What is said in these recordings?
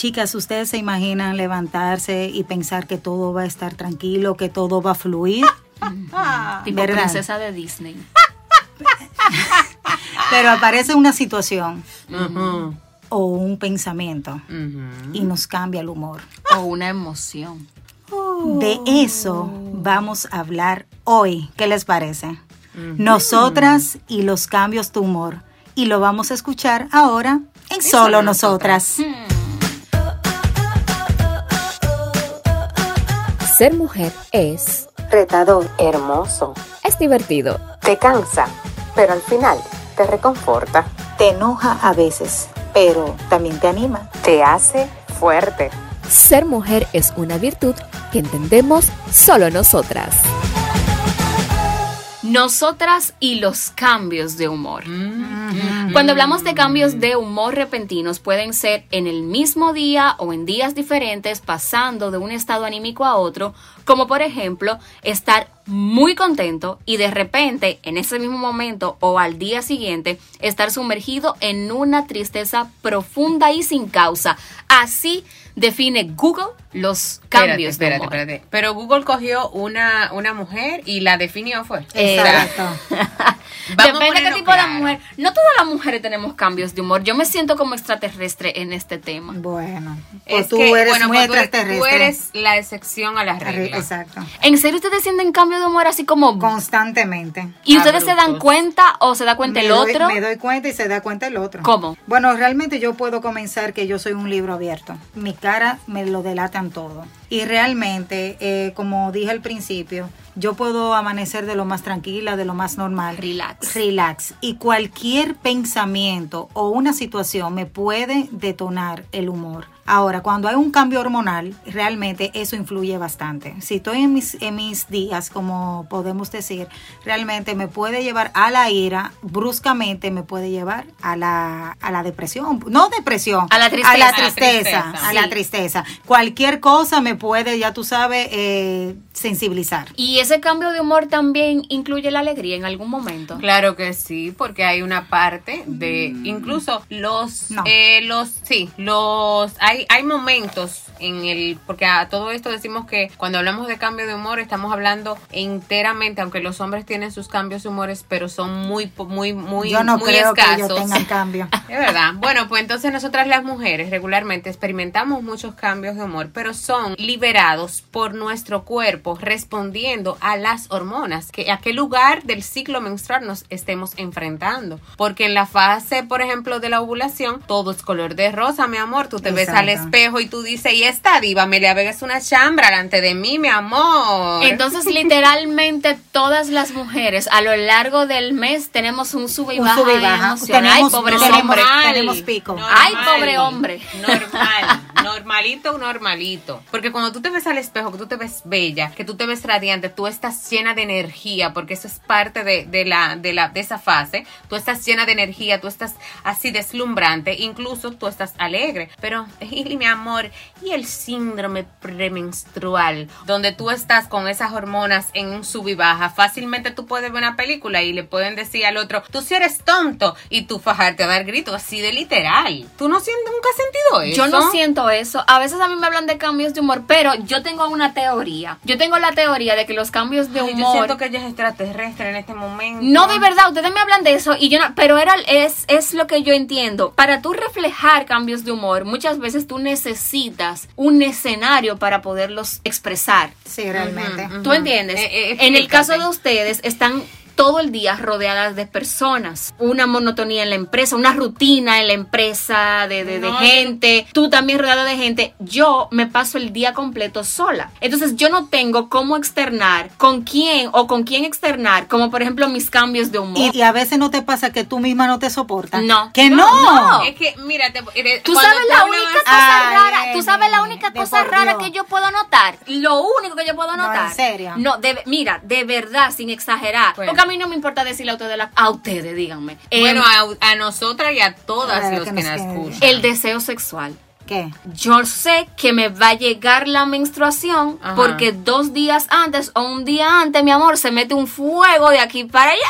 Chicas, ¿ustedes se imaginan levantarse y pensar que todo va a estar tranquilo, que todo va a fluir? Tipo ¿Verdad? princesa de Disney. Pero aparece una situación o un pensamiento y nos cambia el humor. O una emoción. De eso vamos a hablar hoy. ¿Qué les parece? Nosotras y los cambios de humor. Y lo vamos a escuchar ahora en Solo Nosotras. Ser mujer es, Retador. Hermoso. es divertido. Te cansa, pero al final te reconforta. Te enoja a veces, pero también te anima. Te hace fuerte. Ser mujer es una virtud que entendemos solo nosotras. Nosotras y los cambios de humor. Cuando hablamos de cambios de humor repentinos, pueden ser en el mismo día o en días diferentes, pasando de un estado anímico a otro, como por ejemplo estar muy contento y de repente en ese mismo momento o al día siguiente estar sumergido en una tristeza profunda y sin causa. Así define Google los cambios espérate, de humor. espérate. Pero Google cogió una, una mujer y la definió fue. Exacto. Vamos Depende de qué tipo de mujer. No todas las mujeres tenemos cambios de humor. Yo me siento como extraterrestre en este tema. Bueno, pues Es tú que, eres bueno, muy pues tú eres- extraterrestre. Tú eres la excepción a la regla. Exacto. ¿En serio ustedes sienten cambio de humor así como... Constantemente. ¿Y ustedes se dan cuenta o se da cuenta me el doy, otro? Me doy cuenta y se da cuenta el otro. ¿Cómo? Bueno, realmente yo puedo comenzar que yo soy un libro abierto. Mi cara me lo delatan todo. Y realmente, eh, como dije al principio, yo puedo amanecer de lo más tranquila, de lo más normal. Relax. Relax. Y cualquier pensamiento o una situación me puede detonar el humor. Ahora, cuando hay un cambio hormonal, realmente eso influye bastante. Si estoy en mis, en mis días, como podemos decir, realmente me puede llevar a la ira, bruscamente me puede llevar a la, a la depresión. No depresión, A la tristeza. A la A la tristeza. a la Sí. tristeza. Cualquier cosa me puede, ya tú sabes, eh, sensibilizar. ¿Y ese cambio de humor también incluye la alegría en algún momento? Claro que sí, porque hay una parte de incluso los No. eh, los sí, los hay hay momentos en el porque a todo esto decimos que cuando hablamos de cambio de humor estamos hablando enteramente, aunque los hombres tienen sus cambios de humores, pero son muy muy muy yo no muy creo que escasos. ellos tengan cambio. Es verdad. Bueno, pues entonces nosotras las mujeres regularmente experimentamos muchos cambios de humor, pero son liberados por nuestro cuerpo respondiendo a las hormonas, que a qué lugar del ciclo menstrual nos estemos enfrentando. Porque en la fase, por ejemplo, de la ovulación, todo es color de rosa, mi amor. Tú te ves espejo y tú dices, y esta diva, me le es una chambra delante de mí, mi amor. Entonces, literalmente todas las mujeres a lo largo del mes tenemos un sube y Un baja, sube y baja. emocional. Tenemos- Ay, pobre hombre. tenemos pico. Ay, pobre hombre. Normal, normalito, normalito. Porque cuando tú te ves al espejo, que tú te ves bella, que tú te ves radiante, tú estás llena de energía, porque eso es parte de, de la, de la, de esa fase. Tú estás llena de energía, tú estás así deslumbrante, incluso tú estás alegre. Pero, y mi amor, y el síndrome premenstrual, donde tú estás con esas hormonas en un sub y baja, fácilmente tú puedes ver una película y le pueden decir al otro, tú si eres tonto, y tú fajarte a dar gritos así de literal. ¿Tú no sientes, nunca has sentido eso? Yo no siento eso. A veces a mí me hablan de cambios de humor, pero yo tengo una teoría. Yo tengo la teoría de que los cambios de Ay, humor. yo siento que ella es extraterrestre en este momento. No, de verdad, ustedes me hablan de eso y yo no, pero era, es, es lo que yo entiendo. Para tú reflejar cambios de humor, muchas veces tú necesitas un escenario para poderlos expresar. Sí, realmente. Ujú. ¿Tú entiendes? Eh, eh, en el caso de ustedes, están todo el día rodeadas de personas, una monotonía en la empresa, una rutina en la empresa de, de- No, gente, tú también rodeada de gente, yo me paso el día completo sola. Entonces yo no tengo cómo externar con quién o con quién externar, como por ejemplo mis cambios de humor. Y, y a veces no te pasa que tú misma no te soportas. No. Que no. No. Es que, mírate, eh, Tú sabes la única cosa Ay, rara, tú sabes la única de cosa rara que yo puedo notar. Lo único que yo puedo No, notar. ¿en serio? No, de- mira, de verdad, sin exagerar. Bueno. Porque a mí no me importa decirle a ustedes, la- a ustedes, díganme. Eh, Bueno, a, a nosotras y a todas Eh, los que que nos escuchan. el deseo sexual. ¿Qué? Yo sé que me va a llegar la menstruación Ajá. porque dos días antes o un día antes, mi amor, se mete un fuego de aquí para allá.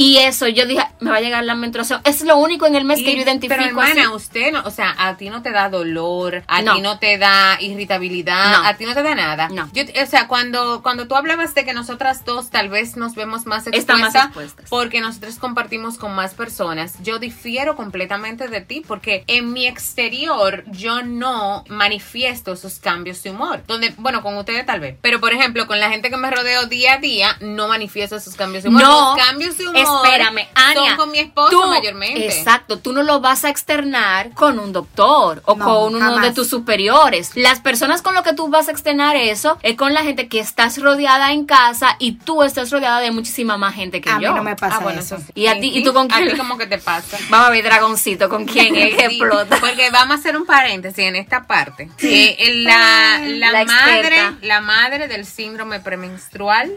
Y eso, yo dije, me va a llegar la menstruación. Es lo único en el mes que yo identifico. Pero hermana, así. usted no, o sea, a ti no te da dolor, a No. ti no te da irritabilidad, No. a ti no te da nada. No. Yo, o sea, cuando, cuando tú hablabas de que nosotras dos tal vez nos vemos más expuestas, más expuestas. porque nosotros compartimos con más personas, yo difiero completamente de ti porque en mi exterior yo no manifiesto esos cambios de humor. Donde, bueno, con ustedes tal vez, pero por ejemplo, con la gente que me rodeo día a día, no manifiesto esos cambios de humor. No, Los cambios de humor espérame, Ania. son con mi esposo tú- mayormente. Exacto, tú no lo vas a externar con un doctor o No, con uno jamás. de tus superiores. Las personas con lo que tú vas a externar eso es con la gente que estás rodeada en casa y tú estás rodeada de muchísima más gente que A mí yo. no me pasa Ah, bueno, eso. sí. ¿Y a ti- y Sí, tú con ¿A quién? ti cómo que te pasa? Vamos a ver, dragoncito, ¿con quién es que Sí, explota? Porque vamos a hacer un paréntesis en esta parte. Que el- la, la La madre, experta. la madre del síndrome premenstrual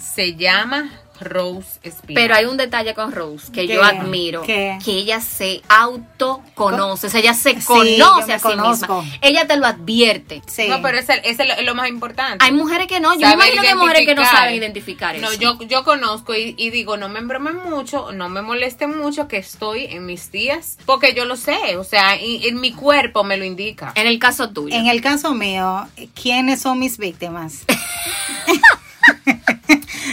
se llama Rose Spear. Pero hay un detalle con Rose que ¿Qué? yo admiro, ¿Qué? que ella se autoconoce, o sea, ella se Sí, conoce a sí conozco. misma. Ella te lo advierte. Sí. No, pero ese ese es lo, lo más importante. Hay mujeres que no, yo me imagino que hay mujeres que no saben identificar No, eso. yo, yo conozco y, y digo, no me embromen mucho, no me molesten mucho que estoy en mis días, porque yo lo sé, o sea, en mi cuerpo me lo indica. En el caso tuyo. En el caso mío, ¿quiénes son mis víctimas?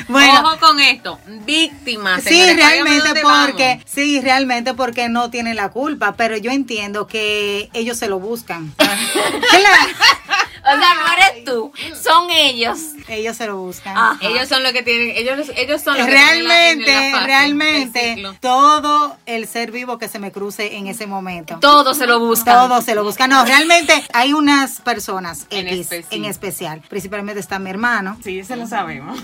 bueno, Ojo con esto, víctimas. Sí, señores, realmente porque, vamos. sí, realmente porque no tienen la culpa, pero yo entiendo que ellos se lo buscan. Claro, O sea, no eres tú, son ellos. ellos se lo buscan. Ajá. Ellos son los que tienen, ellos, ellos son los que están en la- la Realmente, fase realmente, todo el ser vivo que se me cruce en ese momento. Todos se lo buscan. Todo se lo busca. No, realmente hay unas personas En X específico. en especial. Principalmente está mi hermano. Sí, eso lo sabemos.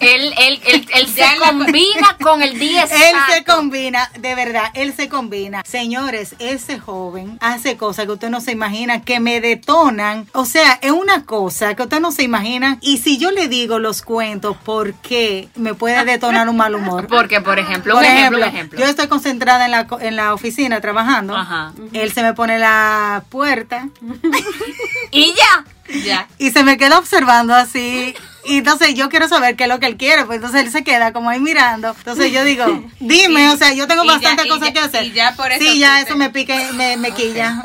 Él, él, él, él se combina con el día Él se exacto. combina, de verdad, él se combina. Señores, ese joven hace cosas que usted no se imagina, que me detonan. O sea, es una cosa que usted no se imagina. Y si yo le digo los cuentos, ¿por qué me puede detonar un mal humor? Porque, por ejemplo, Por un ejemplo, ejemplo, un ejemplo. yo estoy concentrada en la, en la oficina trabajando. Ajá. Él se me pone la puerta Y ya. ya. y se me queda observando así. Y entonces yo quiero saber qué es lo que él quiere. Pues entonces él se queda como ahí mirando. Entonces yo digo, dime, Y- o sea, yo tengo bastantes cosas ya- que hacer. y ya por eso Sí, ya eso me pique, me, me quilla.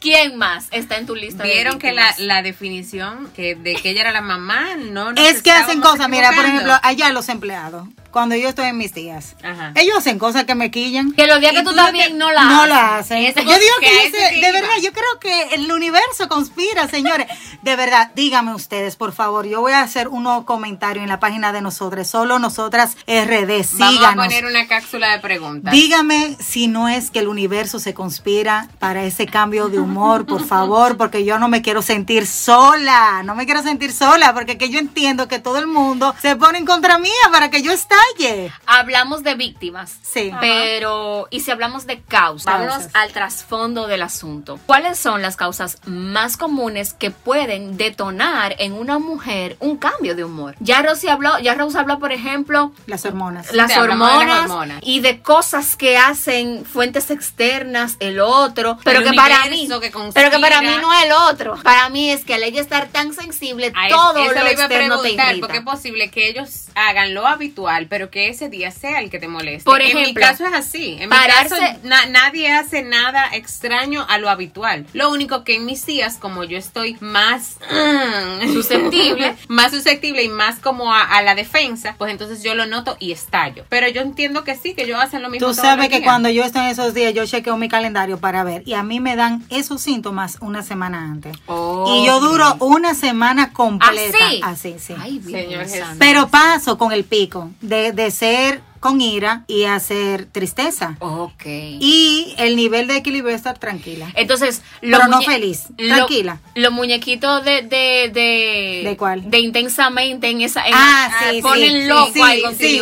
¿Quién más está en tu lista? de Vieron que la, la definición que de que ella era la mamá no nos Es que hacen cosas, mira, por ejemplo, allá los empleados, cuando yo estoy en mis días, Ajá. ellos hacen cosas que me quillan. Que los días que tú tú estás no te- bien no la no la hacen. Yo digo que ese que de iba. verdad, yo creo que el universo conspira, señores. De verdad, díganme ustedes, por favor. Yo voy a hacer unos comentarios en la página de nosotros, solo nosotras RD. Vamos a Síganos. poner una cápsula de preguntas. Dígame si no es que el universo se conspira para ese cambio de humor, por favor, porque yo no me quiero sentir sola, no me quiero sentir sola, porque que yo entiendo que todo el mundo se pone en contra mía para que yo estalle. Hablamos de víctimas. Sí. Pero, ¿y si hablamos de causas? Vámonos al trasfondo del asunto. ¿Cuáles son las causas más comunes que pueden detonar en una mujer un cambio de humor? Ya Rosy habló, ya Rose habló, por ejemplo, Las hormonas. las hormonas, las hormonas. y de cosas que hacen fuentes externas, el otro, pero El que para mí, que pero que para mí no es el otro. Para mí es que al ella estar tan sensible, A eso- todo eso lo le iba a externo te preguntar, irrita. porque es posible que ellos hagan lo habitual, pero que ese día sea el que te moleste. Por en mi ejemplo, caso es así. En pararse- mi caso na- nadie hace nada extraño a lo habitual. Lo único que en mis días, como yo estoy más mm, Susceptible. más susceptible y más como a, a la defensa, pues entonces yo lo noto y estallo. Pero yo entiendo que sí, que ellos hacen lo mismo. Tú sabes que días. cuando yo estoy en esos días, yo chequeo mi calendario para ver, y a mí me dan esos síntomas una semana antes. Y yo duro una semana completa. ¿Así? Así, sí. Ay, Virgen Señor Jesús. Pero paso con el pico de, de ser con ira y hacer tristeza. Ok. Y el nivel de equilibrio es estar tranquila. Entonces, Pero no feliz, lo- tranquila. Los muñequitos de, de, de. ¿De cuál? De intensamente en esa. en- Ah, ah, sí, Ponen sí, loco sí, ahí sí,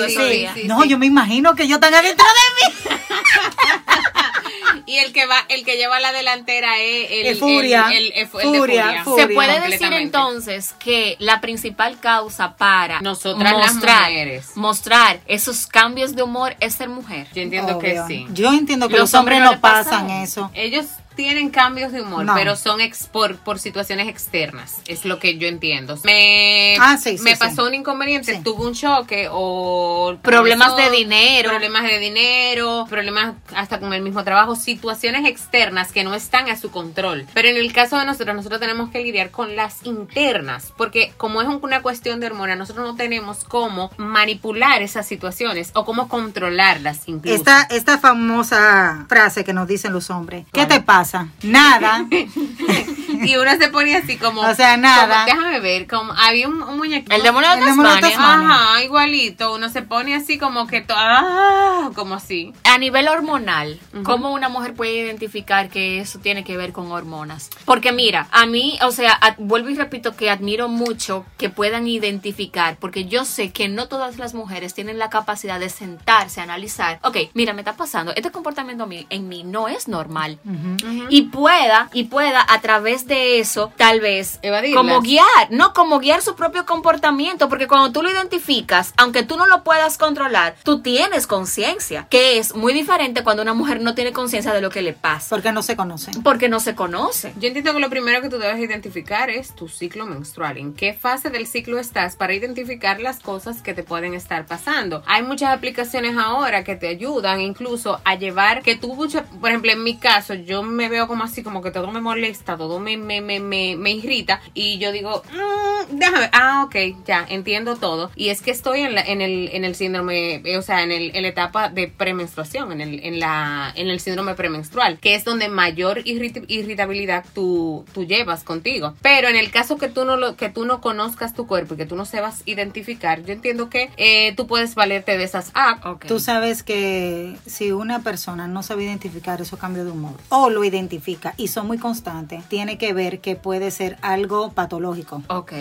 sí. No, yo me imagino que yo están adentro de mí. Y el que va, el que lleva la delantera es el, El furia. el- el- el- el de Furia, furia. furia. Se puede decir entonces que la principal causa para Nosotras las mostrar, mujeres. mostrar esos cambios de humor es ser mujer. Yo entiendo que sí. Yo entiendo que Los los, hombres hombres no no le pasan pasan. eso. Ellos tienen cambios de humor, No. pero son ex por, por situaciones externas, es lo que yo entiendo. Me, Ah, sí, sí, me sí. pasó un inconveniente, tuve un choque o... Problemas de dinero. Problemas de dinero, problemas hasta con el mismo trabajo, situaciones externas que no están a su control. Pero en el caso de nosotros, nosotros tenemos que lidiar con las internas, porque como es un- una cuestión de hormona, nosotros no tenemos cómo manipular esas situaciones o cómo controlarlas incluso. Esta, esta famosa frase que nos dicen los hombres. ¿Qué te pasa? Nada. y uno se pone así como... O sea, nada. como, déjame ver, como había un, un muñequito. El demonio de Tasmania. Tasmania. Ajá, igualito. Uno se pone así como que... to- ah, como así. A nivel hormonal, Ujú. ¿cómo una mujer puede identificar que eso tiene que ver con hormonas? Porque mira, a mí, o sea, vuelvo y repito que admiro mucho que puedan identificar, porque yo sé que no todas las mujeres tienen la capacidad de sentarse, analizar, ok, mira, me está pasando, este comportamiento a en mí no es normal. Y pueda, y pueda a través de eso, tal vez, Evadirlas. como guiar, no, como guiar su propio comportamiento, porque cuando tú lo identificas, aunque tú no lo puedas controlar, tú tienes conciencia, que es muy diferente cuando una mujer no tiene conciencia de lo que le pasa, Porque no se conocen. porque no se conoce. Yo entiendo que lo primero que tú debes identificar es tu ciclo menstrual. ¿En qué fase del ciclo estás para identificar las cosas que te pueden estar pasando? Hay muchas aplicaciones ahora que te ayudan incluso a llevar que tú, por ejemplo, en mi caso, yo me veo como así, como que todo me molesta, todo me, me, me, me, me irrita y yo digo, "Mm, déjame, ah, ok, ya, entiendo todo. Y es que estoy en, la- en, el, en el síndrome, eh, o sea, en, el, en la etapa de premenstruación, en el, en, la, en el síndrome premenstrual, que es donde mayor irrit- irritabilidad tú, tú llevas contigo. Pero en el caso que tú no lo, que tú no conozcas tu cuerpo y que tú no sepas identificar, yo entiendo que eh, tú puedes valerte de esas apps. Ok. Tú sabes que si una persona no sabe identificar esos cambios de humor o lo identifica y son muy constantes, tiene que ver que puede ser algo patológico. Ok.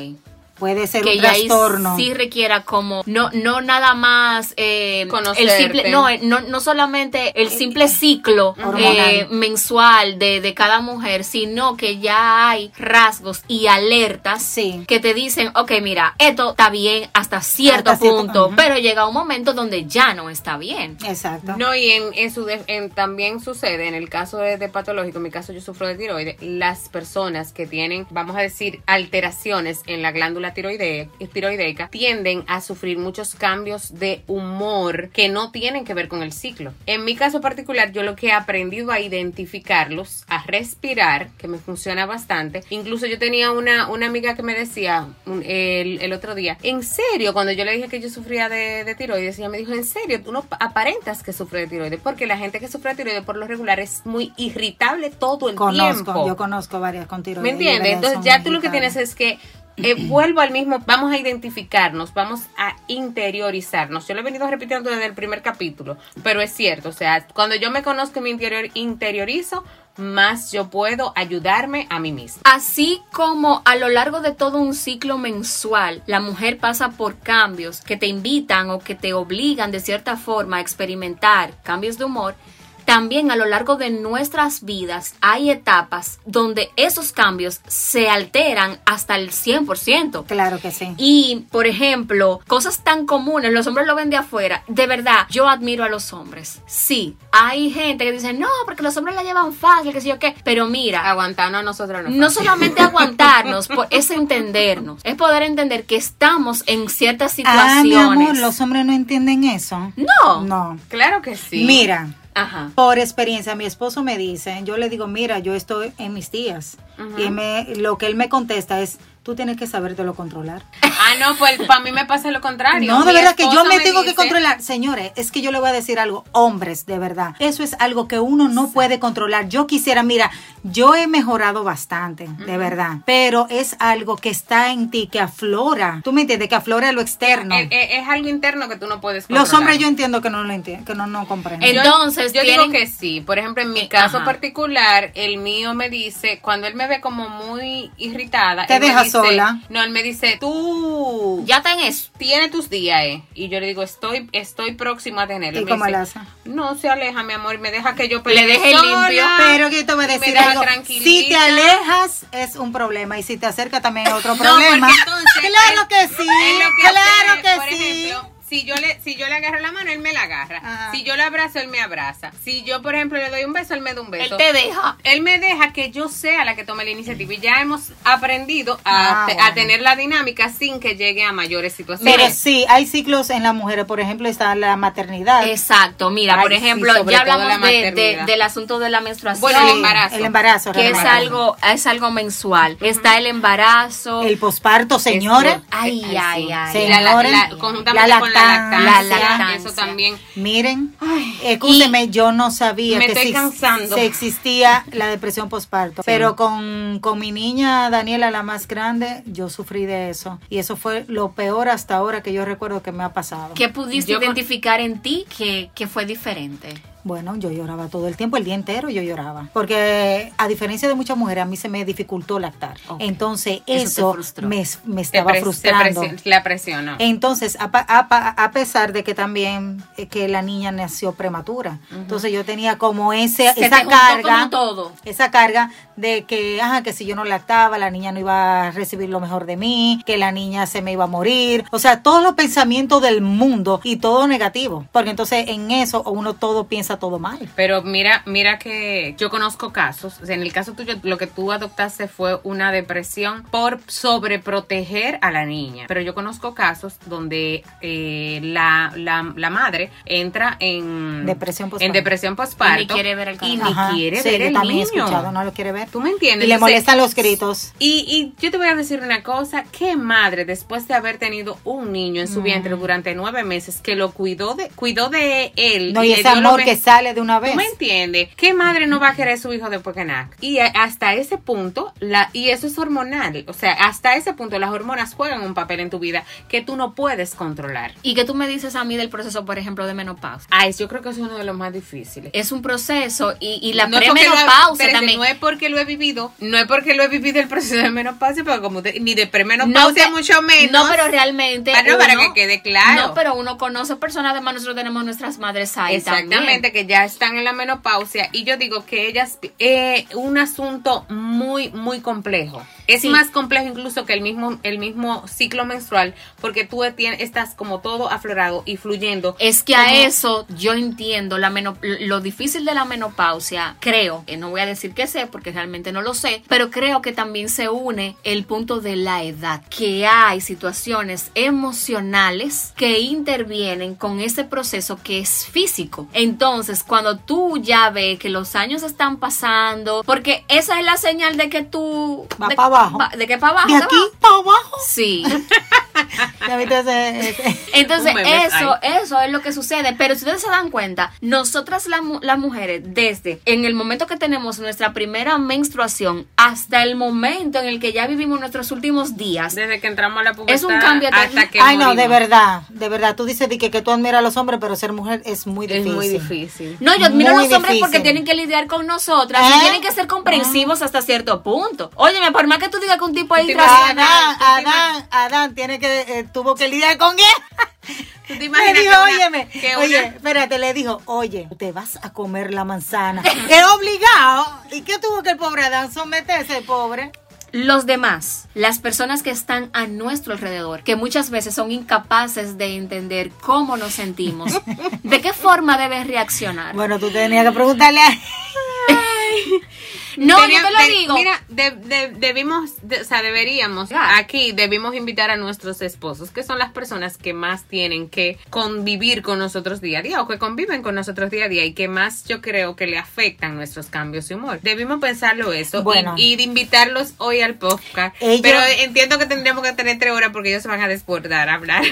Puede ser que un ya ahí trastorno. sí requiera como no no nada más eh, el Conocerte. simple no, eh, no no solamente el simple ciclo eh, mensual de, de cada mujer sino que ya hay rasgos y alertas Sí. que te dicen ok mira esto está bien hasta cierto Hasta cierto- punto pero llega un momento donde ya no está bien Exacto. No, y en, en su de- en- también sucede, en el caso de, de patológico, en mi caso yo sufro de tiroides, las personas que tienen, vamos a decir, alteraciones en la glándula tiroide, tiroideica, tienden a sufrir muchos cambios de humor que no tienen que ver con el ciclo. En mi caso particular, yo lo que he aprendido a identificarlos, a respirar, que me funciona bastante. Incluso yo tenía una, una amiga que me decía un- el, el otro día, en serio, cuando yo le dije que yo sufría de, de tiroides, ella me dijo, en serio, tú no aparentas que sufre de tiroides, porque la gente que sufre de tiroides por lo regular es muy irritable todo el Conozco, tiempo. yo conozco varias con tiroides. ¿Me entiendes? Entonces ya tú lo que tienes es que eh, vuelvo al mismo, vamos a identificarnos, vamos a interiorizarnos. Yo lo he venido repitiendo desde el primer capítulo, pero es cierto, o sea, cuando yo me conozco y me interior, interiorizo, más yo puedo ayudarme a mí misma. Así como a lo largo de todo un ciclo mensual, la mujer pasa por cambios que te invitan o que te obligan de cierta forma a experimentar cambios de humor, también a lo largo de nuestras vidas hay etapas donde esos cambios se alteran hasta el 100%. Claro que sí. Y, por ejemplo, cosas tan comunes, los hombres lo ven de afuera. De verdad, yo admiro a los hombres. Sí, hay gente que dice, no, porque los hombres la llevan fácil, que sé yo qué. Pero mira, Aguantarnos a nosotros no. no solamente aguantarnos, es entendernos, es poder entender que estamos en ciertas Ah, situaciones. mi amor, los hombres no entienden eso. No. No. Claro que sí. Mira, Ajá. por experiencia, mi esposo me dice, yo le digo, mira, yo estoy en mis días. Ujú. Y me, lo que él me contesta es, tú tienes que sabértelo controlar. Ah, no, pues para mí me pasa lo contrario. No, de verdad que yo me tengo que controlar. Señores, es que yo le voy a decir algo, hombres, de verdad. Eso es algo que uno no puede controlar. Yo quisiera, mira, yo he mejorado bastante, de verdad. Pero es algo que está en ti, que aflora. ¿Tú me entiendes? Que aflora lo externo. Es algo interno que tú no puedes Los controlar. hombres yo entiendo que no lo entienden, que no, no comprenden. Yo- Entonces, yo tienen- digo que sí. Por ejemplo, en mi Eh, caso ajá. particular, el mío me dice, cuando él me ve como muy irritada, Te él me deja dice- sola. No, él me dice, tú Ya está en eso. tiene tus días, eh. Y yo le digo, estoy, estoy próxima a tenerlo. ¿Y me dice? No se aleja, mi amor, y me deja que yo Le deje sola. limpio. Pero que te voy a me algo. Si te alejas es un problema y si te acercas también es otro No, problema. entonces claro que sí. lo que claro hace, que por sí. ejemplo, si yo le, si yo le agarro la mano, él me la agarra. Ajá. Si yo le abrazo, él me abraza. Si yo, por ejemplo, le doy un beso, él me da un beso. Él te deja. Él me deja que yo sea la que tome la iniciativa y ya hemos aprendido a, Ah, bueno. a tener la dinámica sin que llegue a mayores situaciones. Pero sí, hay ciclos en las mujeres, por ejemplo, está la maternidad. Exacto, mira, Ay, por ejemplo, ya hablamos la de- del asunto de la menstruación. Bueno, el embarazo. El embarazo. que es realmente. algo, es algo mensual. Está el embarazo. El posparto, señores. Es- Ay, ay, ay. Sí, la- la- Señores, la- conjuntamente la con la lactancia. lactancia, La lactancia. eso también. Miren, escúcheme, yo no sabía Me que estoy sí- cansando. se existía la depresión postparto. Pero con, con mi niña Daniela, la más grande, yo sufrí de eso. Y eso fue lo peor hasta ahora que yo recuerdo que me ha pasado. ¿Qué pudiste Yo con- identificar en ti que, que fue diferente? Bueno, yo lloraba todo el tiempo, el día entero yo lloraba. Porque a diferencia de muchas mujeres, a mí se me dificultó lactar. Entonces, Eso eso, me, me estaba te frustrando. presi- la presiona. Entonces, a, a a pesar de que también eh, que la niña nació prematura, entonces yo tenía como ese, Se esa carga, todo. esa carga de que, ajá, que si yo no lactaba, la niña no iba a recibir lo mejor de mí, que la niña se me iba a morir, o sea, todos los pensamientos del mundo y todo negativo, porque entonces en eso uno todo piensa todo mal. Pero mira, mira que yo conozco casos, o sea, en el caso tuyo lo que tú adoptaste fue una depresión por sobreproteger a la niña. Pero yo conozco casos donde eh, la, la, la madre entra en Depresión postparto. En depresión postparto. Y ni quiere ver al Y ni quiere sí, ver el también he niño. escuchado, no lo quiere ver. ¿Tú me entiendes? Y le Entonces, molestan los gritos. Y, y yo te voy a decir una cosa, qué madre después de haber tenido un niño en su vientre durante nueve meses que lo cuidó de, cuidó de él. No, y ese amor que sale de una vez. ¿Tú me entiendes? ¿Qué madre no va a querer a su hijo después que nazca? Y hasta ese punto, la, y eso es hormonal, o sea, hasta ese punto las hormonas juegan un papel en tu vida que tú no puedes controlar. ¿Y qué tú me dices a mí del proceso, por ejemplo, de menopausia? Ay, yo creo que es uno de los más difíciles. Es un proceso y, y la No premenopausia también. No es porque lo he vivido, no es porque lo he vivido el proceso de menopausia, pero como te- ni de premenopausia pe- mucho menos. No, pero realmente. Ah, no, para uno- que quede claro. No, pero uno conoce personas, además nosotros tenemos nuestras madres ahí Exactamente, también. Que ya están en la menopausia y yo digo que ellas es un asunto muy muy complejo. Es Sí. más complejo incluso que el mismo el mismo ciclo menstrual porque tú tienes, estás como todo aflorado y fluyendo. Es que a como- eso yo entiendo la meno- lo difícil de la menopausia, creo, que no voy a decir que sé porque realmente no lo sé, pero creo que también se une el punto de la edad, que hay situaciones emocionales que intervienen con ese proceso que es físico. Entonces, cuando tú ya ves que los años están pasando, porque esa es la señal de que tú Va de- pa' abajo. va- de que para abajo. De aquí para abajo. Sí. Entonces, eso, eso es lo que sucede. Pero si ustedes se dan cuenta, nosotras la mu- las mujeres, desde en el momento que tenemos nuestra primera menstruación hasta el momento en el que ya vivimos nuestros últimos días, desde que entramos a la pubertad Es un cambio hasta que Ay, no, de verdad, de verdad. Tú dices que, que tú admiras a los hombres, pero ser mujer es muy Es difícil. muy difícil. no, yo admiro a los hombres porque tienen que lidiar con nosotras ¿Eh? y tienen que ser comprensivos hasta cierto punto. Óyeme, por más que tú digas que un tipo ahí Adán, ¿tú te Adán, Adán tiene que, eh, tuvo que lidiar con él. ¿Tú te Le imaginas dijo, que una- óyeme, que oye, una- espérate, le dijo, oye, te vas a comer la manzana. es obligado. ¿Y qué tuvo que el pobre Adán someterse, pobre? Los demás, las personas que están a nuestro alrededor, que muchas veces son incapaces de entender cómo nos sentimos, de qué forma debes reaccionar. Bueno, tú tenías que preguntarle a... No, Tenía- yo te lo de- digo. Mira, de- de- debimos, de- o sea, deberíamos, aquí debimos invitar a nuestros esposos, que son las personas que más tienen que convivir con nosotros día a día o que conviven con nosotros día a día y que más yo creo que le afectan nuestros cambios de humor. Debimos pensarlo eso y- de invitarlos hoy al podcast. Ellos- Pero entiendo que tendríamos que tener tres horas porque ellos se van a desbordar a hablar.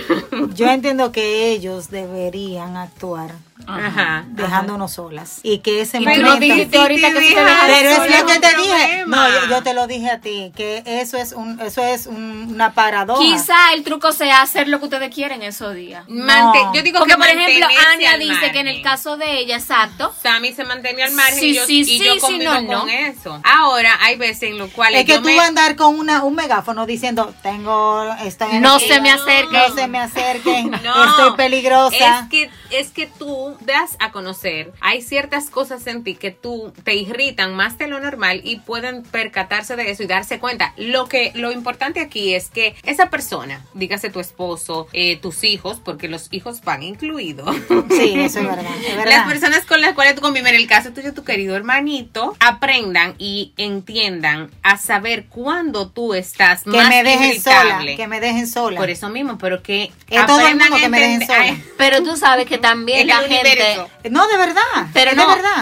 Yo entiendo que ellos deberían actuar Ajá. dejándonos solas y que ese Y tú momento dijiste ahorita que si te dejas pero es lo que te dije no yo, yo te lo dije a ti que eso es un eso es un- una paradoja Quizá el truco sea hacer lo que ustedes quieren esos días. Mante- No. yo digo Porque, que por ejemplo, Ania dice que en el caso de ella, exacto, Sammy se mantenía al margen Sí, y yo, sí, y sí, yo sí, convivo no, no. con eso. Ahora hay veces en los cuales es que yo tú me... vas a andar con una, un megáfono diciendo tengo estoy en No se me acerquen. no se me acerquen No, estoy peligrosa Es que, es que tú das a conocer, hay ciertas cosas en ti que tú te irritan más de lo normal y pueden percatarse de eso y darse cuenta. Lo que lo importante aquí es que esa persona, dígase tu esposo, eh, tus hijos, porque los hijos van incluidos. Sí, eso es verdad. es verdad. Las personas con las cuales tú convives, en el caso tuyo, tu querido hermanito, aprendan y entiendan a saber cuándo tú estás que más me dejen sola, irritable. que me dejen sola. Por eso mismo, pero que Es todo el aprendan mundo que me dejen sola. Pero tú sabes que también la universo. Gente... No, de verdad. Pero no. de verdad.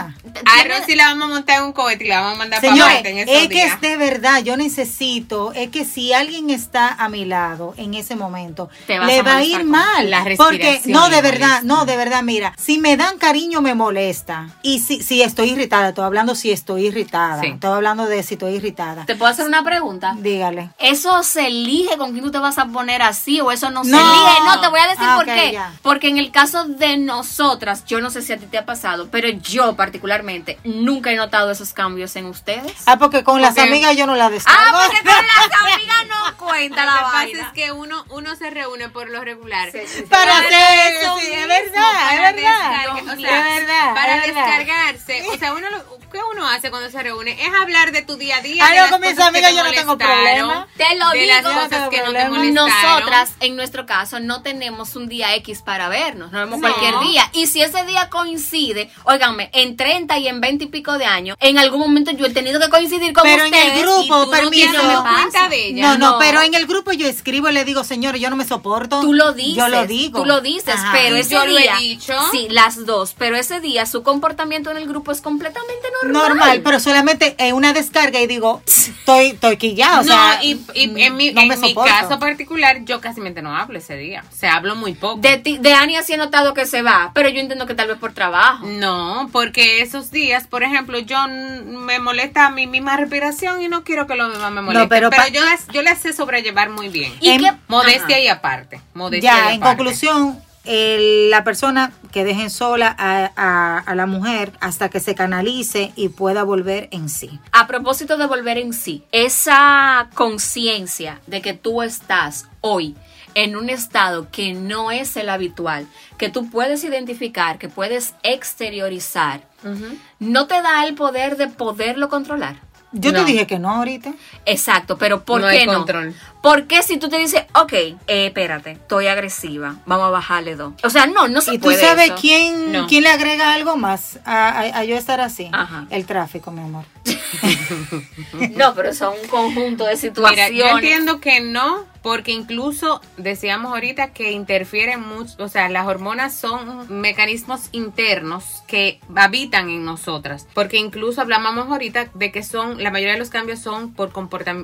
A Rosy la vamos a montar en un cohete y la vamos a mandar para Marte en estos es que días. es de verdad, yo necesito, es que si alguien está a mi lado en ese momento, Te le a va a ir mal. la porque, no, de verdad, no, de verdad, mira, si me dan cariño me molesta. Y si, si estoy irritada, estoy hablando si estoy irritada. Sí. Estoy hablando de si estoy irritada. ¿Te puedo hacer una pregunta? Dígale. ¿Eso se elige con quién tú te vas a poner así o eso no, se elige? No, te voy a decir Ah, por qué. ya. Porque en el caso de nosotras, yo no sé si a ti te ha pasado, pero yo particularmente nunca he notado esos cambios en ustedes. Ah, porque con las amigas yo no la descargo. Ah, porque con las amigas no cuenta Lo la que pasa es que uno, uno se reúne por lo regular. Para hacer eso sí, es mismo, verdad, es verdad. Es verdad, Para es verdad. descargarse. O sea, uno lo, ¿qué uno hace cuando se reúne? Es hablar de tu día a día. Ah, de no, las con mis cosas amigas yo no tengo problema. Te lo de las digo. cosas Yo no que no tengo te problema. Nosotras, en nuestro caso, no tenemos un día X para vernos, nos vemos No. cualquier día. Y si ese día coincide, óiganme, en 30 y en 20 y pico de años, en algún momento yo he tenido que coincidir con Pero en ustedes. el grupo, no permiso. No me cuenta de ella. No, no, No. pero en el grupo yo escribo y le digo, señor, yo no me soporto. Tú lo dices. Yo lo digo. Tú lo dices, Ajá. pero ese yo lo he día. dicho. Sí, las dos. Pero ese día su comportamiento en el grupo es completamente normal. Normal, pero solamente en una descarga y digo, estoy, estoy quillada, o no, sea, y, y en mi, no en mi caso particular, yo casi no hablo ese día. O sea, hablo muy poco. De, ti- de Ania sí he notado que se va, pero yo entiendo que tal vez por trabajo. No, porque esos días, por ejemplo, yo me molesta mi misma respiración y no quiero que los demás me molesten. pero pero yo, yo le sé sobrellevar muy bien. ¿Y En- qué? Modestia Ajá. y aparte. Modestia ya, y en aparte. conclusión, el- la persona que dejen sola a, a- a la mujer hasta que se canalice y pueda volver en sí. A propósito de volver en sí, esa conciencia de que tú estás hoy en un estado que no es el habitual, que tú puedes identificar, que puedes exteriorizar, no te da el poder de poderlo controlar. Yo No. te dije que no ahorita. Exacto, pero ¿por No qué hay no? control. Porque si tú te dices, ok, eh, espérate, estoy agresiva, vamos a bajarle dos. O sea, no, no se ¿Y tú puede sabes eso. quién, No. quién le agrega algo más a, a- a yo estar así? Ajá. El tráfico, mi amor. No, pero son un conjunto de Mira, situaciones. yo entiendo que no, porque incluso decíamos ahorita que interfieren mucho, o sea, las hormonas son mecanismos internos que habitan en nosotras, porque incluso hablábamos ahorita de que son, la mayoría de los cambios son por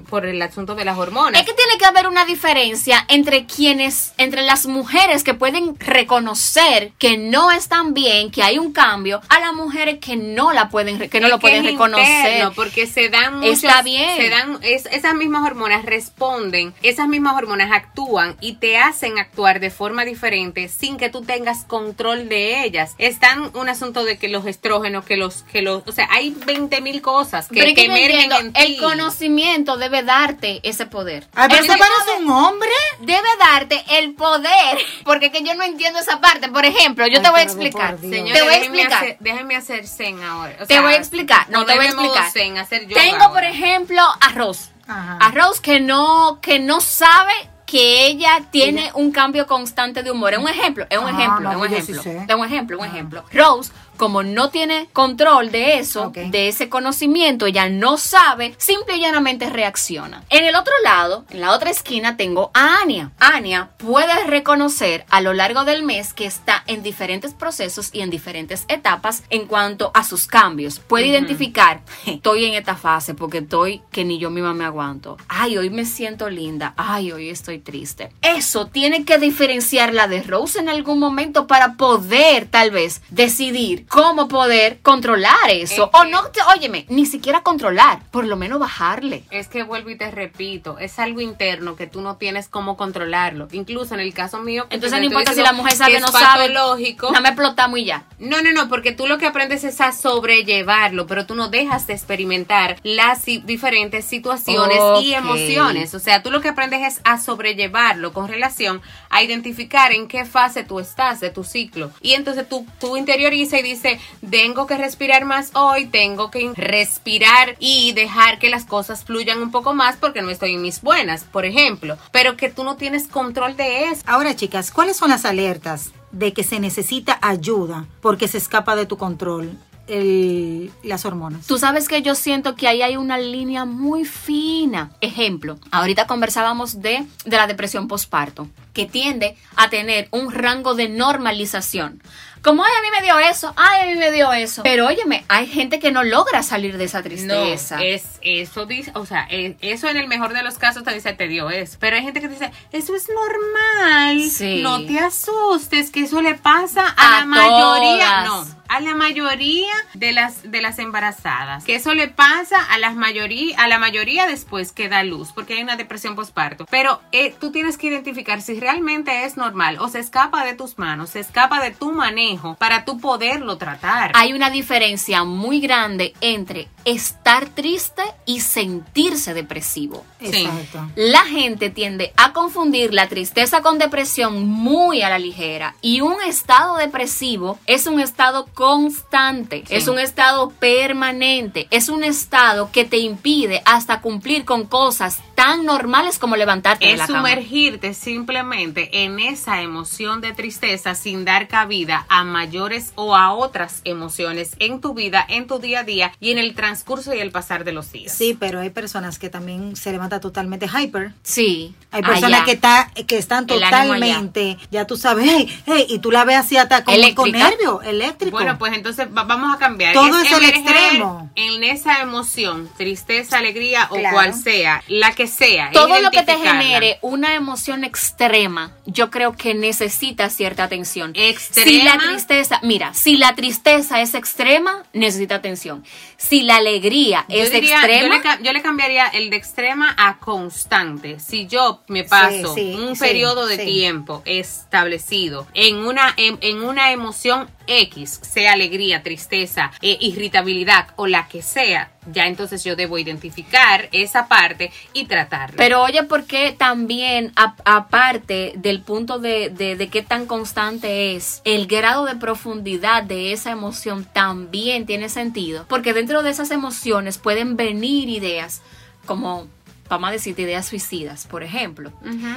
por el asunto de las hormonas. Es que tiene que haber una diferencia entre quienes, entre las mujeres que pueden reconocer que no están bien, que hay un cambio, a las mujeres que no la pueden, que no Es lo pueden reconocer. interno, porque se dan muchos, Está bien. se dan es- esas mismas hormonas responden, esas mismas hormonas actúan y te hacen actuar de forma diferente sin que tú tengas control de ellas. Están un asunto de que los estrógenos, que los que los, o sea, hay 20 mil cosas que, emergen en el ti. conocimiento debe darte ese poder. Pero El se poder parece un hombre. Debe darte el poder, porque es que yo no entiendo esa parte. Por ejemplo, yo Ay, te voy a explicar. Señores, te voy a déjenme explicar. Hacer, déjenme hacer zen ahora. O Te voy a explicar, no te voy a explicar. zen, hacer yoga Tengo, por ejemplo, arroz. Ajá. Arroz que no, que no sabe que ella tiene un cambio constante de humor. Es un ejemplo, es un Ah, ejemplo, no, es un sí ejemplo. sé. Es un ejemplo, un ejemplo. Rose, como no tiene control de eso, de ese conocimiento, ella no sabe, simple y llanamente reacciona. En el otro lado, en la otra esquina, tengo a Ania. Ania puede reconocer a lo largo del mes que está en diferentes procesos y en diferentes etapas en cuanto a sus cambios. Puede identificar, estoy en esta fase porque estoy que ni yo misma me aguanto. Ay, hoy me siento linda. Ay, hoy estoy triste. Eso tiene que diferenciarla de Rose en algún momento para poder tal vez decidir cómo poder controlar eso. Es O no, óyeme, ni siquiera controlar, por lo menos bajarle. Es que vuelvo y te repito, es algo interno que tú no tienes cómo controlarlo. Incluso en el caso mío, Entonces no importa si la mujer sabe no sabe. No me explotamos y ya. No, no, no, porque tú lo que aprendes es a sobrellevarlo, pero tú no dejas de experimentar las diferentes situaciones y Ok. emociones. O sea, tú lo que aprendes es a sobrellevarlo con relación a identificar en qué fase tú estás de tu ciclo. Y entonces tú, tú interiorizas y dices, dice, tengo que respirar más hoy, tengo que respirar y dejar que las cosas fluyan un poco más porque no estoy en mis buenas, por ejemplo. Pero que tú no tienes control de eso. Ahora, chicas, ¿cuáles son las alertas de que se necesita ayuda porque se escapa de tu control el- las hormonas? Tú sabes que yo siento que ahí hay una línea muy fina. Ejemplo, ahorita conversábamos de, de la depresión postparto, que tiende a tener un rango de normalización. Como, ay, a mí me dio eso, ay, a mí me dio eso. Pero óyeme, hay gente que no logra salir de esa tristeza. No, es eso dice, o sea, es- eso en el mejor de los casos te dice te dio eso, pero hay gente que dice, eso es normal, Sí. no te asustes, que eso le pasa a, A la mayoría, todas. no, a la mayoría de las de las embarazadas, que eso le pasa a las mayoría, a la mayoría después que da luz, porque hay una depresión postparto, pero eh, tú tienes que identificar si realmente es normal o se escapa de tus manos, se escapa de tu manejo para tú poderlo tratar. Hay una diferencia muy grande entre estar triste y sentirse depresivo. Sí. Exacto. La gente tiende a confundir la tristeza con depresión muy a la ligera y un estado depresivo es un estado constante, Sí. es un estado permanente, es un estado que te impide hasta cumplir con cosas tan normales como levantarte de es la cama. sumergirte simplemente en esa emoción de tristeza sin dar cabida a mayores o a otras emociones en tu vida, en tu día a día y en el transcurso y el pasar de los días. Sí, pero hay personas que también se levantan totalmente hyper. Sí. Hay personas allá. que, está, que están totalmente, ya tú sabes, hey, hey, y tú la ves así hasta como con Eléctrica. nervio, eléctrico. Bueno, pues entonces va- vamos a cambiar. Todo es el extremo. En esa emoción, tristeza, alegría o Claro. cual sea, la que sea. todo lo que te genere una emoción extrema, yo creo que necesita cierta atención. Extrema. Si la tristeza, mira, si la tristeza es extrema, necesita atención. Si la alegría Yo es diría, extrema, Yo le, ca- yo le cambiaría el de extrema a constante. Si yo me paso sí, un sí, periodo de tiempo establecido en una, en, en una emoción X, sea alegría, tristeza, eh, irritabilidad o la que sea, ya entonces yo debo identificar esa parte y tratarla. Pero oye, porque también, a- aparte del punto de, de qué tan constante es, el grado de profundidad de esa emoción también tiene sentido. Porque dentro de esas emociones pueden venir ideas como, vamos a decir, ideas suicidas, por ejemplo.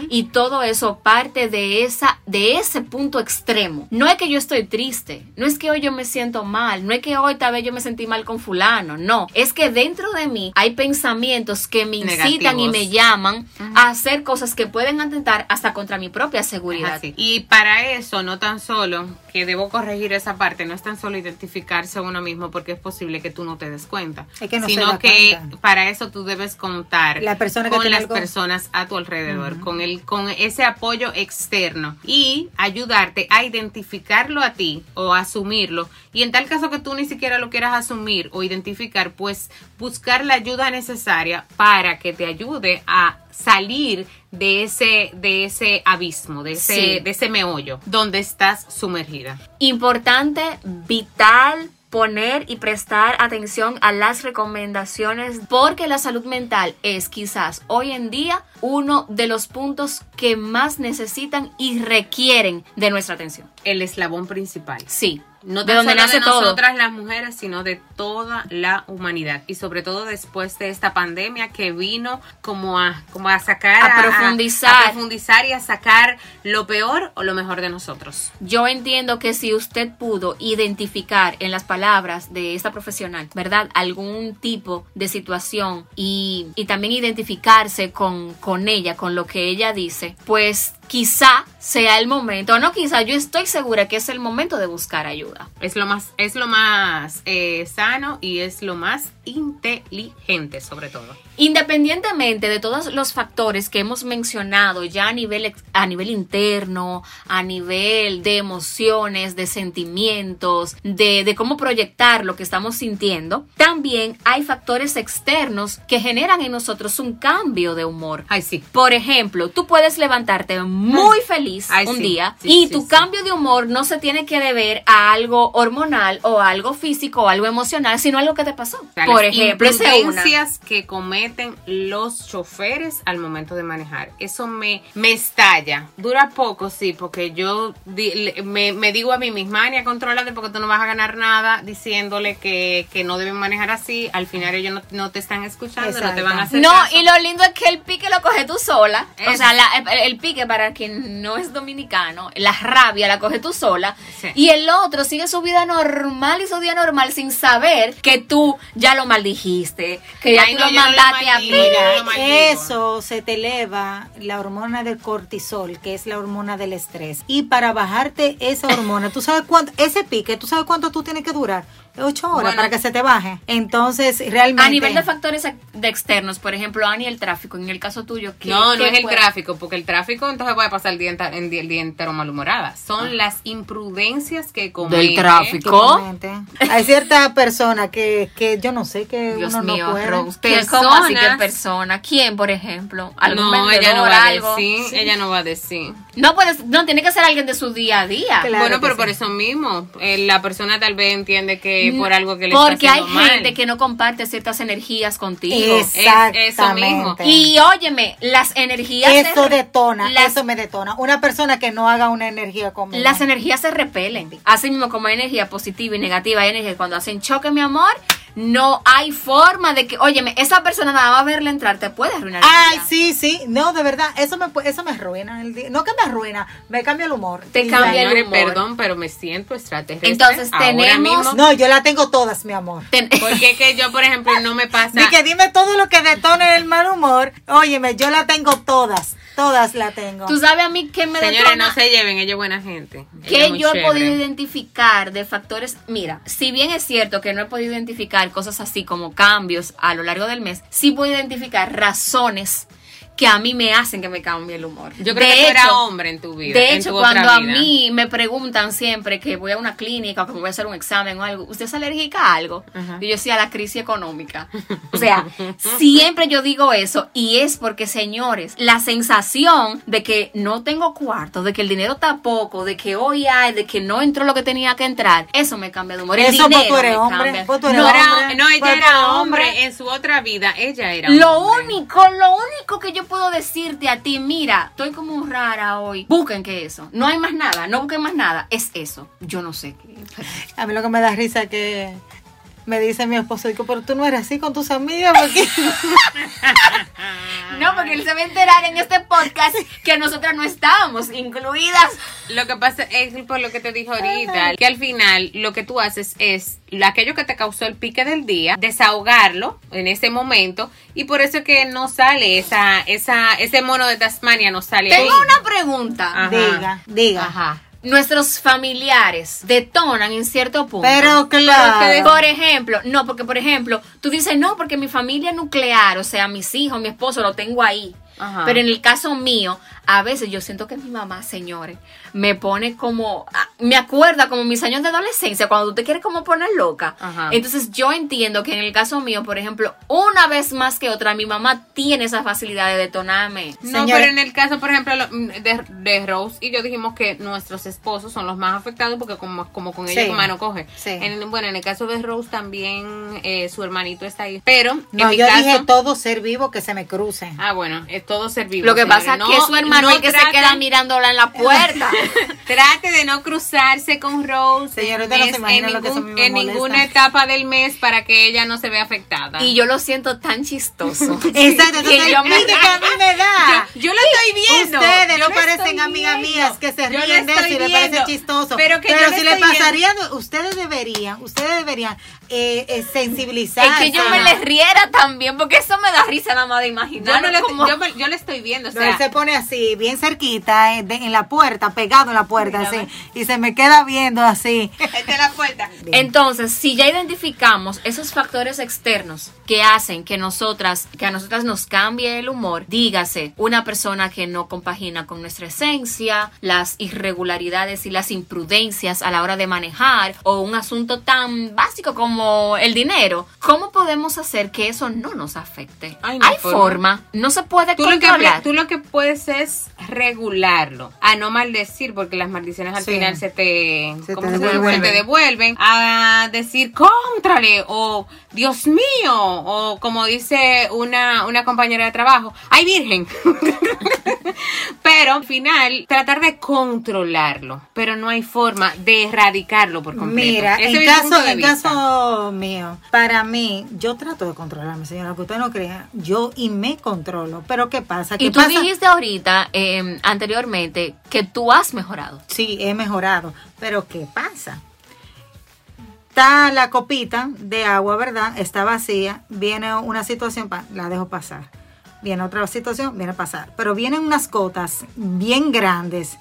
Y todo eso parte de esa de ese punto extremo. No es que yo estoy triste, no es que hoy yo me siento mal, no es que hoy tal vez yo me sentí mal con fulano, no, es que dentro de mí hay pensamientos que me incitan y me llaman a hacer cosas que pueden atentar hasta contra mi propia seguridad. Así. Y para eso, no tan solo, que debo corregir esa parte, no es tan solo identificarse a uno mismo porque es posible que tú no te des cuenta, Es que no se sino que cuenta. para eso tú debes contar La que con las algo- personas a tu alrededor, con el con ese apoyo externo y ayudarte a identificarlo a ti o asumirlo y en tal caso que tú ni siquiera lo quieras asumir o identificar, pues buscar la ayuda necesaria para que te ayude a salir de ese de ese abismo, de ese Sí. de ese meollo donde estás sumergida. Importante, vital poner y prestar atención a las recomendaciones porque la salud mental es quizás hoy en día uno de los puntos que más necesitan y requieren de nuestra atención. El eslabón principal. Sí, No de donde nace de todo. nosotras las mujeres, sino de toda la humanidad. Y sobre todo después de esta pandemia que vino como a, como a sacar, A profundizar. a profundizar y a sacar lo peor o lo mejor de nosotros. Yo entiendo que si usted pudo identificar en las palabras de esta profesional, ¿verdad? Algún tipo de situación y, y también identificarse con, con ella, con lo que ella dice, pues quizá sea el momento, no quizá, yo estoy segura que es el momento de buscar ayuda. Es lo más, es lo más eh, sano y es lo más inteligente sobre todo. Independientemente de todos los factores que hemos mencionado ya a nivel, a nivel interno, a nivel de emociones, de sentimientos, de, de cómo proyectar lo que estamos sintiendo, también hay factores externos que generan en nosotros un cambio de humor. Ay, sí. Por ejemplo, tú puedes levantarte muy feliz Ay, un sí, día sí, y sí, tu sí. cambio de humor no se tiene que deber a algo hormonal o algo físico o algo emocional, sino a algo que te pasó. O sea, Por ejemplo, imprudencias que cometen los choferes al momento de manejar. Eso me, me estalla. Dura poco, sí, porque yo di- me, me digo a mí misma, Ania, contrólate porque tú no vas a ganar nada diciéndole que, que no deben manejar así. Al final ellos no, no te están escuchando, no te Exacto. van a hacer No, caso. y lo lindo es que el pique lo coge tú sola. O sea, la- el, el pique, para quien no es dominicano, la rabia la coge tú sola. Sí. Y el otro sigue su vida normal y su día normal sin saber que tú ya lo maldijiste, que ya Ay, tú no, lo no mandaste a mí. Eso se te eleva la hormona del cortisol, que es la hormona del estrés. Y para bajarte esa hormona, tú sabes cuánto, ese pique, tú sabes cuánto tú tienes que durar. Ocho horas Bueno. para que se te baje. Entonces, realmente. A nivel de factores de externos, por ejemplo, Ani, el tráfico, en el caso tuyo, ¿qué- No, no qué es el tráfico, porque el tráfico entonces voy a pasar el día, enta- el día- el día entero malhumorada. Son las imprudencias que cometen. tráfico. Totalmente. Hay cierta persona que, que yo no sé que Dios uno mío, no puede. Rose, ¿qué- ¿cómo así que Personas- persona? ¿Quién, por ejemplo? ¿Algún No, ella no va a decir, ella no va a decir. No puedes, no, tiene que ser alguien de su día a día. Claro bueno, pero sí. por eso mismo, eh, la persona tal vez entiende que por algo que le Porque está hay haciendo mal. gente que no comparte ciertas energías contigo. Exactamente. Es eso mismo. Y óyeme, las energías Eso se detona, las, eso me detona. Una persona que no haga una energía conmigo. las energías se repelen. Así mismo como hay energía positiva y negativa, hay energía cuando hacen choque, mi amor, no hay forma de que, óyeme, esa persona nada más verla entrar te puede arruinar. el Ay, día. sí, sí. No, de verdad, eso me, eso me arruina el día. No que me arruina, me cambia el humor. Te cambia el humor. perdón, pero me siento extraterrestre. Entonces, ahora tenemos- mismo, No, yo la tengo todas, mi amor. Ten- Porque es que yo, por ejemplo, no me pasa. Di que dime todo lo que detone el mal humor. Óyeme, yo la tengo todas. Todas la tengo. Tú sabes a mí que me Señores, detona? no se lleven, ella es buena gente. Que yo he podido identificar de factores, mira, si bien es cierto que no he podido identificar cosas así como cambios a lo largo del mes, sí puedo identificar razones que a mí me hacen que me cambie el humor. Yo creo De que tú eras hecho- hombre en tu vida. De en hecho, otra cuando a mí me preguntan siempre que voy a una clínica o que me voy a hacer un examen o algo, ¿usted es alérgica a algo? Y yo decía, a la crisis económica. O sea, siempre yo digo eso y es porque, señores, la sensación de que no tengo cuarto, de que el dinero está poco, de que hoy hay, de que no entró lo que tenía que entrar, eso me cambia de humor. El Eso, pues, dinero tú eres me hombre, cambia. pues, tú eres No, hombre. era, no, ella Pues, era hombre. En su otra vida, ella era Lo hombre. único, lo único que yo puedo decirte a ti, mira, estoy como rara hoy. Busquen que eso. No hay más nada, no busquen más nada. Es eso. Yo no sé qué. A mí lo que me da risa que me dice mi esposo, digo, pero tú no eres así con tus amigas, porque No, porque él se va a enterar en este podcast que nosotras no estábamos incluidas. Lo que pasa es por lo que te dije ahorita, que al final lo que tú haces es lo- aquello que te causó el pique del día, desahogarlo en ese momento y por eso es que no sale esa, esa, ese mono de Tasmania no sale ahí. Tengo una pregunta. Ajá. diga, diga. Ajá. Nuestros familiares detonan en cierto punto. Pero claro. Por ejemplo, no, porque por ejemplo, tú dices, no, porque mi familia nuclear, o sea, mis hijos, mi esposo, lo tengo ahí. Ajá. Pero en el caso mío, a veces yo siento que mi mamá, señores, me pone como, ah, me acuerda como mis años de adolescencia, cuando tú te quieres como poner loca. Ajá. Entonces yo entiendo que en el caso mío, por ejemplo, una vez más que otra, mi mamá tiene esa facilidad de detonarme. No, Señores- pero en el caso, por ejemplo, lo- de, de Rose y yo dijimos que nuestros esposos son los más afectados porque como, como con ella Sí. tu mano coge. Sí. En- bueno, en el caso de Rose también eh, su hermanito está ahí. Pero No, en mi yo caso, dije todo ser vivo que se me cruce. Ah, bueno, es todo ser vivo. Lo que señores. pasa es No- que su hermano no es el que se queda mirándola en la puerta. Trate de no cruzarse con Rose no se en, en ningún- ninguna etapa del mes para que ella no se vea afectada. y yo lo siento tan chistoso. Exacto, que entonces, yo me- que a mí me da. yo, yo lo estoy viendo. Ustedes yo no lo parecen amigas mías que se Yo ríen de eso y les parece chistoso. Pero que yo si le pasaría, ustedes deberían, ustedes deberían eh, eh, sensibilizar. Es que yo me les riera también, porque eso me da risa nada más de Yo, imaginar. no lo- como- yo, me- yo lo estoy viendo. O No, sea, él se pone así, bien cerquita, eh, de- en la puerta, pegado en la puerta, así, y se me queda viendo así. la puerta. Entonces, si ya identificamos esos factores externos que hacen que nosotras, que a nosotras nos cambie el humor, dígase, una persona que no compagina con nuestra esencia, las irregularidades y las imprudencias a la hora de manejar, o un asunto tan básico como el dinero, ¿cómo podemos hacer que eso no nos afecte? Ay, no hay Hay forma. forma, no se puede Tú lo, que, tú lo que puedes es regularlo, a no maldecir, porque las maldiciones al Sí. final se te, devuelven. Se te devuelven, a decir contrale, o Dios mío, o como dice una, una compañera de trabajo, ¡ay virgen! pero al final, tratar de controlarlo, pero no hay forma de erradicarlo por completo. Mira, Ese en caso, en caso mío, para mí, yo trato de controlarme, señora, que usted no crea, yo y me controlo, pero ¿qué pasa? ¿Qué Y tú pasa? dijiste ahorita, eh, anteriormente, que tú has mejorado. Sí, he mejorado, pero ¿qué pasa? Está la copita de agua, ¿verdad? Está vacía, viene una situación, la dejo pasar. Viene otra situación, viene a pasar. Pero vienen unas cotas bien grandes,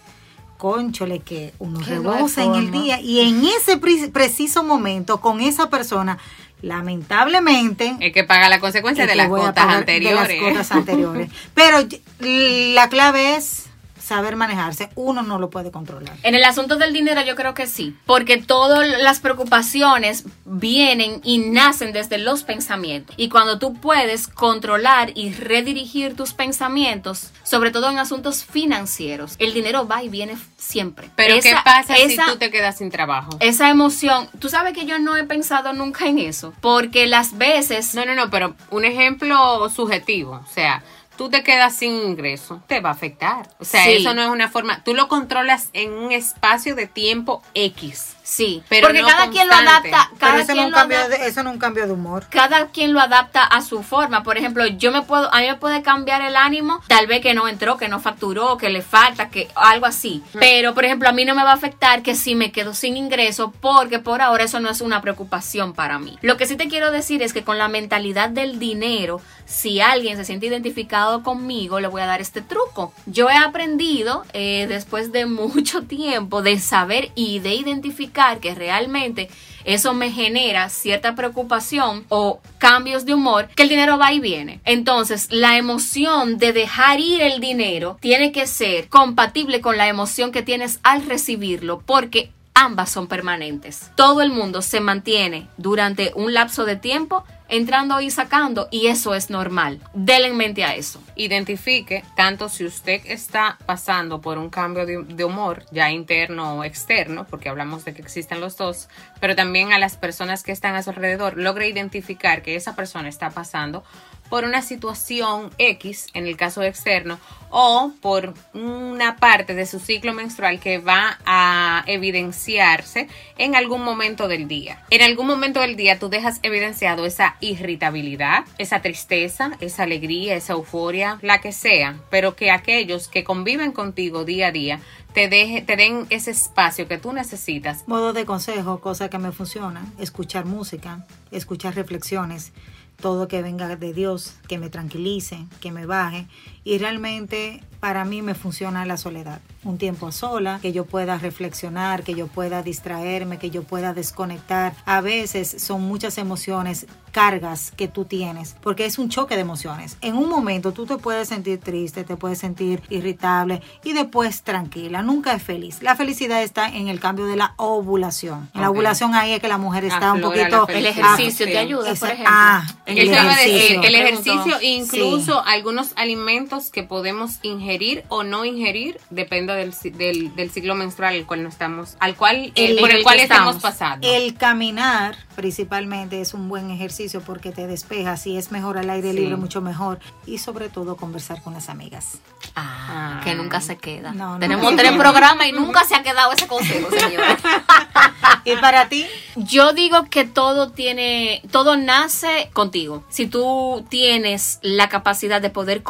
conchole, que uno Que no hay rebosa en el día. Y en ese pre- preciso momento, con esa persona, lamentablemente, El que paga la consecuencia es de las cotas anteriores. De las cotas anteriores. Pero la clave es saber manejarse. Uno no lo puede controlar. En el asunto del dinero yo creo que sí, porque todas las preocupaciones vienen y nacen desde los pensamientos. Y cuando tú puedes controlar y redirigir tus pensamientos, sobre todo en asuntos financieros, el dinero va y viene siempre. Pero ¿qué pasa esa- si tú te quedas sin trabajo? Esa emoción, tú sabes que yo no he pensado nunca en eso, porque las veces... No, no, no, pero un ejemplo subjetivo, o sea, tú te quedas sin ingreso, te va a afectar. O sea, Sí. eso no es una forma, tú lo controlas en un espacio de tiempo X. Sí, Pero porque no cada quien lo adapta, Pero cada eso no, quien es un lo cambio adapta. de, eso no es un cambio de humor. cada quien lo adapta a su forma. Por ejemplo, yo me puedo, a mí me puede cambiar el ánimo, tal vez que no entró, que no facturó, que le falta, que algo así. Pero, por ejemplo, a mí no me va a afectar que si me quedo sin ingreso, porque por ahora eso no es una preocupación para mí. Lo que sí te quiero decir es que con la mentalidad del dinero, si alguien se siente identificado conmigo, le voy a dar este truco. Yo he aprendido eh, después de mucho tiempo de saber y de identificar que realmente eso me genera cierta preocupación o cambios de humor, que el dinero va y viene. Entonces, la emoción de dejar ir el dinero tiene que ser compatible con la emoción que tienes al recibirlo, porque ambas son permanentes. Todo el mundo se mantiene durante un lapso de tiempo entrando y sacando y eso es normal. Denle en mente a eso. Identifique tanto si usted está pasando por un cambio de, de humor, ya interno o externo, porque hablamos de que existen los dos, pero también a las personas que están a su alrededor, logre identificar que esa persona está pasando por una situación X, en el caso externo, o por una parte de su ciclo menstrual que va a evidenciarse en algún momento del día. En algún momento del día tú dejas evidenciado esa irritabilidad, esa tristeza, esa alegría, esa euforia, la que sea, pero que aquellos que conviven contigo día a día te, deje, te den ese espacio que tú necesitas. Modo de consejo, cosa que me funciona, escuchar música, escuchar reflexiones, todo que venga de Dios, que me tranquilice, que me baje. Y realmente para mí me funciona la soledad. Un tiempo a sola, que yo pueda reflexionar, que yo pueda distraerme, que yo pueda desconectar. A veces son muchas emociones, cargas que tú tienes, porque es un choque de emociones. En un momento tú te puedes sentir triste, te puedes sentir irritable y después tranquila. Nunca es feliz. La felicidad está en el cambio de la ovulación. En la ovulación ahí es que la mujer está un Aflora poquito... El ejercicio te Sí. ayuda, por ejemplo. ah, el ejercicio. el ejercicio, incluso algunos alimentos que podemos ingerir o no ingerir, depende del, del, del ciclo menstrual al cual no estamos, al cual, El- por el, el cual estamos estamos. pasando. El caminar principalmente es un buen ejercicio porque te despejas y es mejor al aire Sí. libre, mucho mejor. Y sobre todo conversar con las amigas. Ah, Ah. que nunca se queda. No, no. Tenemos tres programas y nunca se ha quedado ese consejo, señores. ¿Y para ti? Yo digo que todo tiene, todo nace contigo. Si tú tienes la capacidad de poder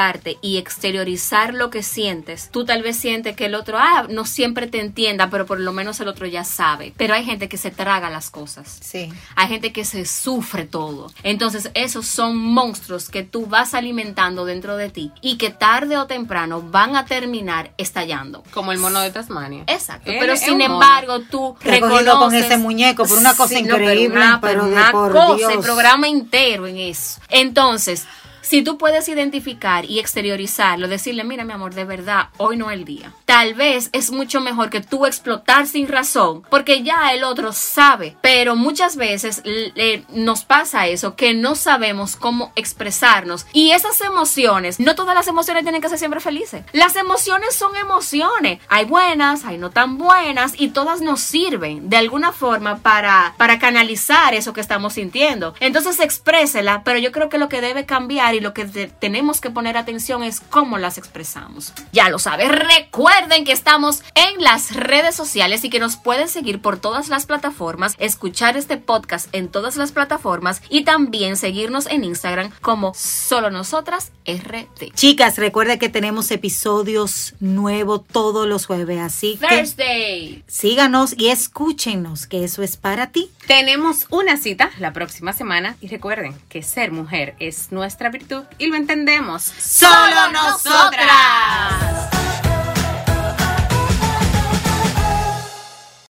comunicarte y exteriorizar lo que sientes, tú tal vez sientes que el otro, ah, no siempre te entienda, pero por lo menos el otro ya sabe. Pero hay gente que se traga las cosas. Sí. Hay gente que se sufre todo. Entonces, esos son monstruos que tú vas alimentando dentro de ti y que tarde o temprano van a terminar estallando. Como el mono de Tasmania. Exacto, pero es sin mono. embargo tú reconoces con ese muñeco por una cosa Sí, no, increíble, una, pero de una por cosa, Dios. el programa entero en eso. Entonces, Si tú puedes identificar y exteriorizarlo, decirle, mira mi amor, de verdad, hoy no es el día. Tal vez es mucho mejor que tú explotar sin razón, porque ya el otro sabe, pero muchas veces le- nos pasa eso, que no sabemos cómo expresarnos. Y esas emociones, no todas las emociones tienen que ser siempre felices. Las emociones son emociones. Hay buenas, hay no tan buenas, y todas nos sirven de alguna forma para, para canalizar eso que estamos sintiendo. Entonces exprésela, pero yo creo que lo que debe cambiar y lo que te- tenemos que poner atención es cómo las expresamos. Ya lo sabes, recuerden que estamos en las redes sociales y que nos pueden seguir por todas las plataformas, escuchar este podcast en todas las plataformas y también seguirnos en Instagram como solo nosotras RT. Chicas, recuerda que tenemos episodios nuevos todos los jueves, así que Thursday. síganos y escúchenos, que eso es para ti. Tenemos una cita la próxima semana y recuerden que ser mujer es nuestra y lo entendemos. ¡Solo nosotras!